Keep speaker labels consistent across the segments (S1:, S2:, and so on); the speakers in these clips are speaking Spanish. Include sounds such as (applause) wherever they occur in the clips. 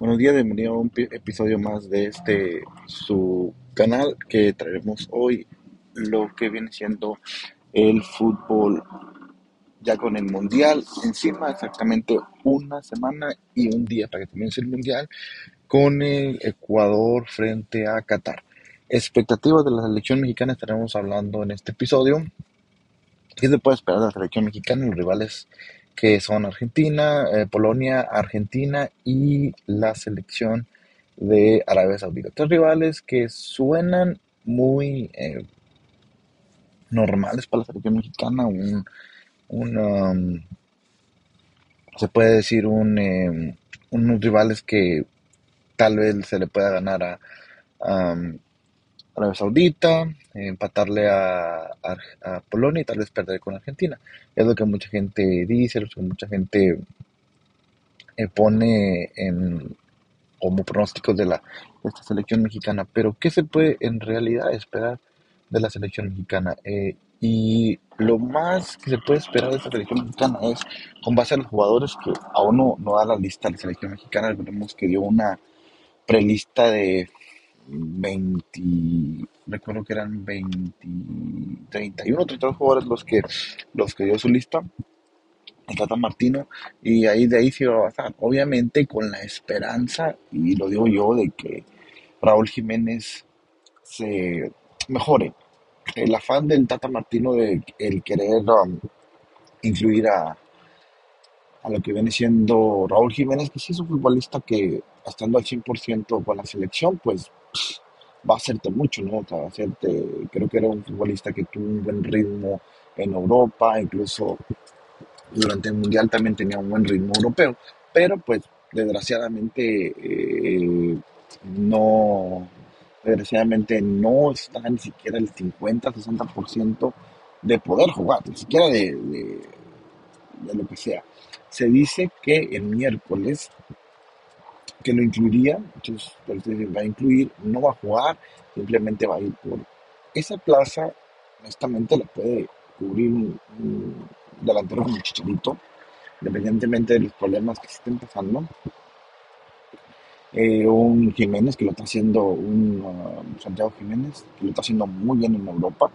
S1: Buenos días, bienvenido a un pi- episodio más de este su canal que traeremos hoy lo que viene siendo el fútbol ya con el mundial encima, exactamente una semana y un día para que comience el mundial con el Ecuador frente a Qatar. Expectativas de la selección mexicana estaremos hablando en este episodio. ¿Qué se puede esperar de la selección mexicana? Los rivales que son Argentina, eh, Polonia, Argentina y la selección de Arabia Saudita. Tres rivales que suenan muy eh, normales para la selección mexicana, un, un, um, se puede decir un, eh, unos rivales que tal vez se le pueda ganar a, Arabia Saudita, empatarle a, a, a Polonia y tal vez perder con Argentina. Es lo que mucha gente dice, lo que mucha gente eh, pone en, como pronósticos de, la, de esta selección mexicana. Pero, ¿qué se puede en realidad esperar de la selección mexicana? Eh, y lo más que se puede esperar de esta selección mexicana es, con base a los jugadores que aún no, no da la lista la selección mexicana, recordemos que dio una prelista de 20, recuerdo que eran 20, 31, 32 jugadores los que, los que dio su lista el Tata Martino, y ahí de ahí se iba a basar. Obviamente con la esperanza, y lo digo yo, de que Raúl Jiménez se mejore. El afán del Tata Martino de el querer um, incluir a, a lo que viene siendo Raúl Jiménez, que sí es un futbolista que estando al 100% con la selección, pues va a hacerte mucho, ¿no? Va a hacerte, creo que era un futbolista que tuvo un buen ritmo en Europa, incluso durante el Mundial también tenía un buen ritmo europeo, pero pues desgraciadamente eh, no, desgraciadamente no está ni siquiera el 50-60% de poder jugar, ni siquiera de, de lo que sea. Se dice que el miércoles que lo incluiría, entonces va a incluir, no va a jugar, simplemente va a ir por esa plaza, honestamente la puede cubrir un, delantero como Chicharito, independientemente de los problemas que se estén pasando. Eh, un Jiménez que lo está haciendo, un uh, Santiago Jiménez que lo está haciendo muy bien en Europa,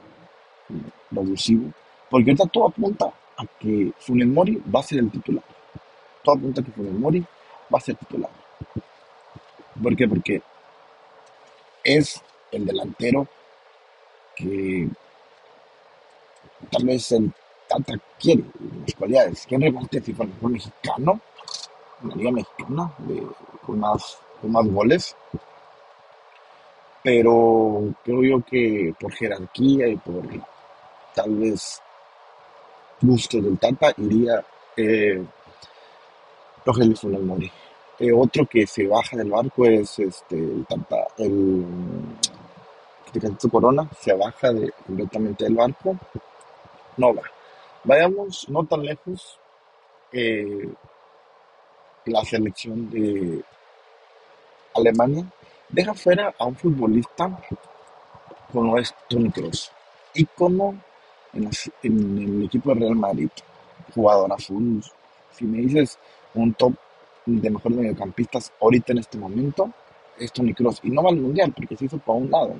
S1: revulsivo, porque ahorita todo apunta a que Funes Mori va a ser el titular. Todo apunta a que Funes Mori va a ser titular. ¿Por qué? Porque es el delantero que tal vez el Tata quiere, cualidades. ¿Quién reparte el mejor mexicano? La liga mexicana, de, con, más, con más goles. Pero creo yo que por jerarquía y por tal vez gusto del Tata iría eh, Rogelio Funes Mori. Eh, otro que se baja del barco es este, el Tata, el Corona, se baja de, completamente del barco, no va. Vayamos no tan lejos, eh, la selección de Alemania deja fuera a un futbolista como es Toni Kroos, ícono en, en el equipo de Real Madrid, jugadorazo. un- Si me dices un top de mejores mediocampistas ahorita en este momento, es Toni Kroos. Y no va al mundial porque se hizo para un lado.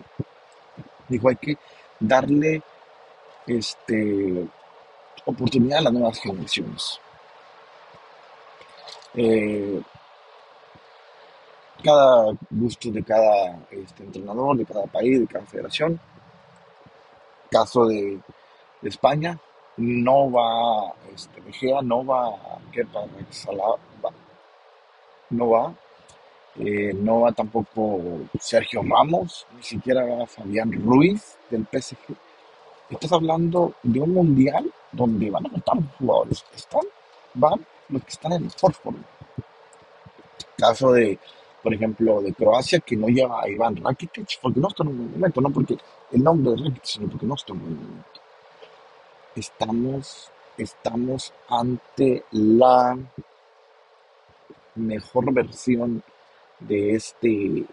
S1: Dijo, hay que darle este, oportunidad a las nuevas generaciones. Eh, cada gusto de cada este, entrenador, de cada país, de cada federación. Caso de, España, no va, este, Mejía, no va, Kepa, no va, eh, no va tampoco Sergio Ramos, ni siquiera va Fabián Ruiz del PSG. Estás hablando de un mundial donde van a faltar los jugadores. Están, van los que están en mejor forma. Caso de, por ejemplo, de Croacia, que no lleva a Iván Rakitic, porque no está en un momento, no porque el nombre de Rakitic, sino porque no está en un momento. Estamos, estamos ante la mejor versión de este,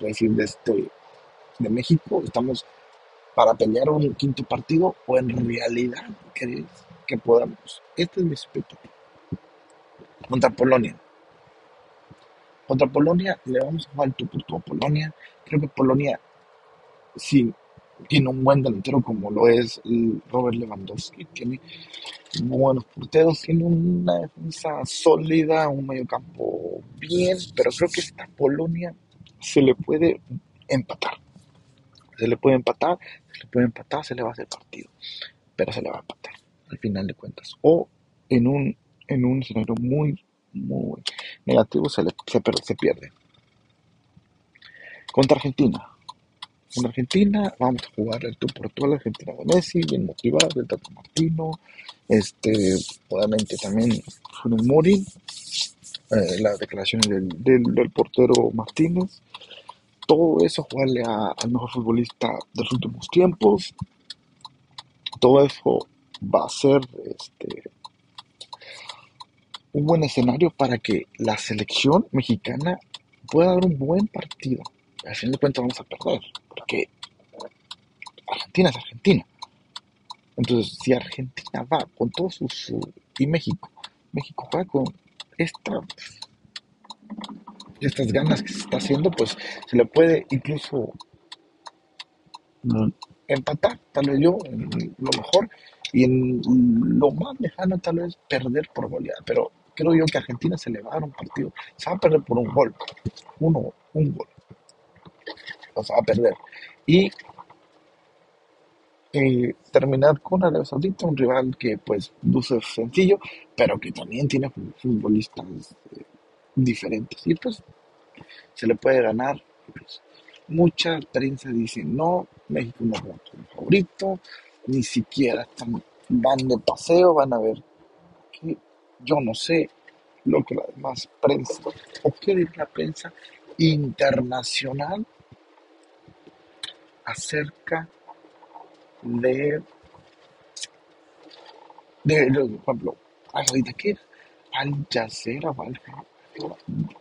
S1: decir, de este, de México. Estamos para pelear un quinto partido o en realidad crees que podamos. Esta es mi expectativa. Contra Polonia. Contra Polonia le vamos a jugar tu por a Polonia. Creo que Polonia sí tiene un buen delantero como lo es Robert Lewandowski. Tiene buenos porteros, tiene una defensa sólida, un medio campo bien, pero creo que esta Polonia se le puede empatar. Se le puede empatar, se le puede empatar, se le va a hacer partido, pero se le va a empatar al final de cuentas. O en un, en un escenario muy, muy negativo se, le, se, se pierde. Contra Argentina. Contra Argentina vamos a jugar el tour por toda la Argentina de Messi, bien motivado, el Tato Martino, este, obviamente también Funes Mori, eh, las declaraciones del, del, portero Martínez, todo eso jugarle al mejor futbolista de los últimos tiempos, todo eso va a ser este, un buen escenario para que la selección mexicana pueda dar un buen partido. Al fin de cuentas vamos a perder, porque Argentina es Argentina. Entonces, si Argentina va con todo su, y México, México va con esta, estas ganas que se está haciendo, pues se le puede incluso empatar, tal vez yo, lo mejor, y en lo más lejano tal vez perder por goleada, pero creo yo que Argentina se le va a dar un partido, se va a perder por un gol, uno, un gol, se va a perder. Y eh, terminar con Arabia Saudita, un rival que pues luce sencillo, pero que también tiene futbolistas eh, diferentes. Y pues se le puede ganar. Pues, mucha prensa dice, no, México no es nuestro favorito, ni siquiera están, van de paseo, van a ver que yo no sé lo que la demás prensa, o dice la prensa internacional acerca de, de, por ejemplo, ahorita que Al Jazeera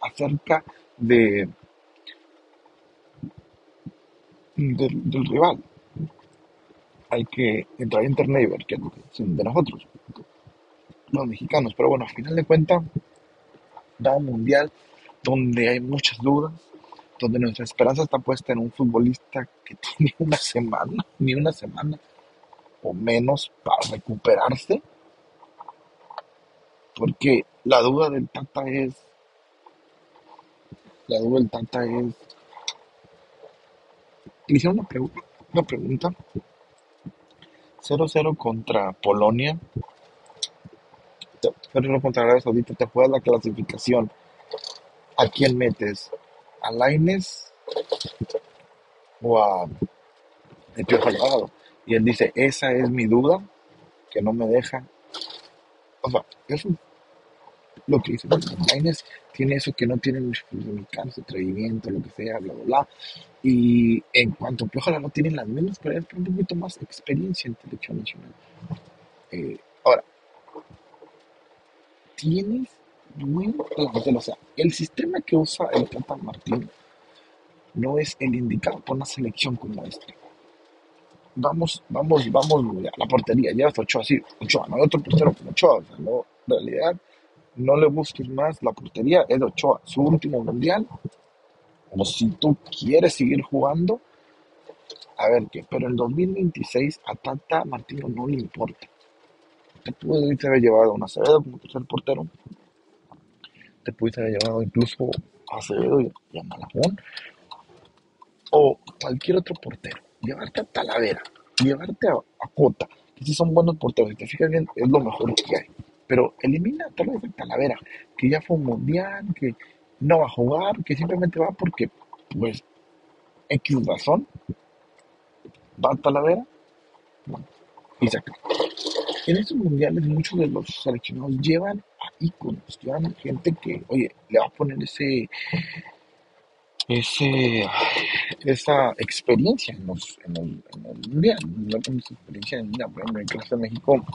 S1: acerca de del, del rival hay que entrar a internet y es de nosotros, los mexicanos. Pero bueno, al final de cuentas, da un mundial donde hay muchas dudas, donde nuestra esperanza está puesta en un futbolista que (laughs) tiene una semana, ni una semana o menos para recuperarse. Porque la duda del Tata es, la duda del Tata es, le hicieron una, pregunta, una pregunta 0-0 contra Polonia. 0-0 contra Arabia Saudita. Te juegas la clasificación. ¿A quién metes? ¿A Laines o a el Piojo Y él dice, esa es mi duda, que no me deja. O sea, eso lo que dice. Laines tiene eso que no tienen los mexicanos, atrevimiento, lo que sea, bla, bla, bla. Y en cuanto a Piojo no tienen las mismas, pero un poquito más experiencia en selección nacional. Eh, ahora, tienes buen o sea, el sistema que usa el Tata Martín no es el indicado para una selección como esta. Vamos, vamos, vamos a la portería, ya hasta Ochoa, sí, Ochoa, no hay otro portero como Ochoa, o sea, no, en realidad no le busques más la portería, es Ochoa, su último mundial, o si tú quieres seguir jugando, a ver qué, pero en 2026 a Tata Martino no le importa. Te pudiste haber llevado a un Acevedo como tercer portero, te pudiste haber llevado incluso a Acevedo y a Malajón, o cualquier otro portero, llevarte a Talavera, llevarte a, a Cota, que si son buenos porteros, si te fijas bien, es lo mejor que hay pero elimina tal vez a Talavera, que ya fue un mundial, que no va a jugar, que simplemente va porque, pues, X razón, va a Talavera y se acaba. En estos mundiales muchos de los seleccionados llevan íconos, llevan gente que, oye, le va a poner ese, ese, esa experiencia en, los, en, el, mundial, no experiencia en el mundial, por ejemplo, en el de México,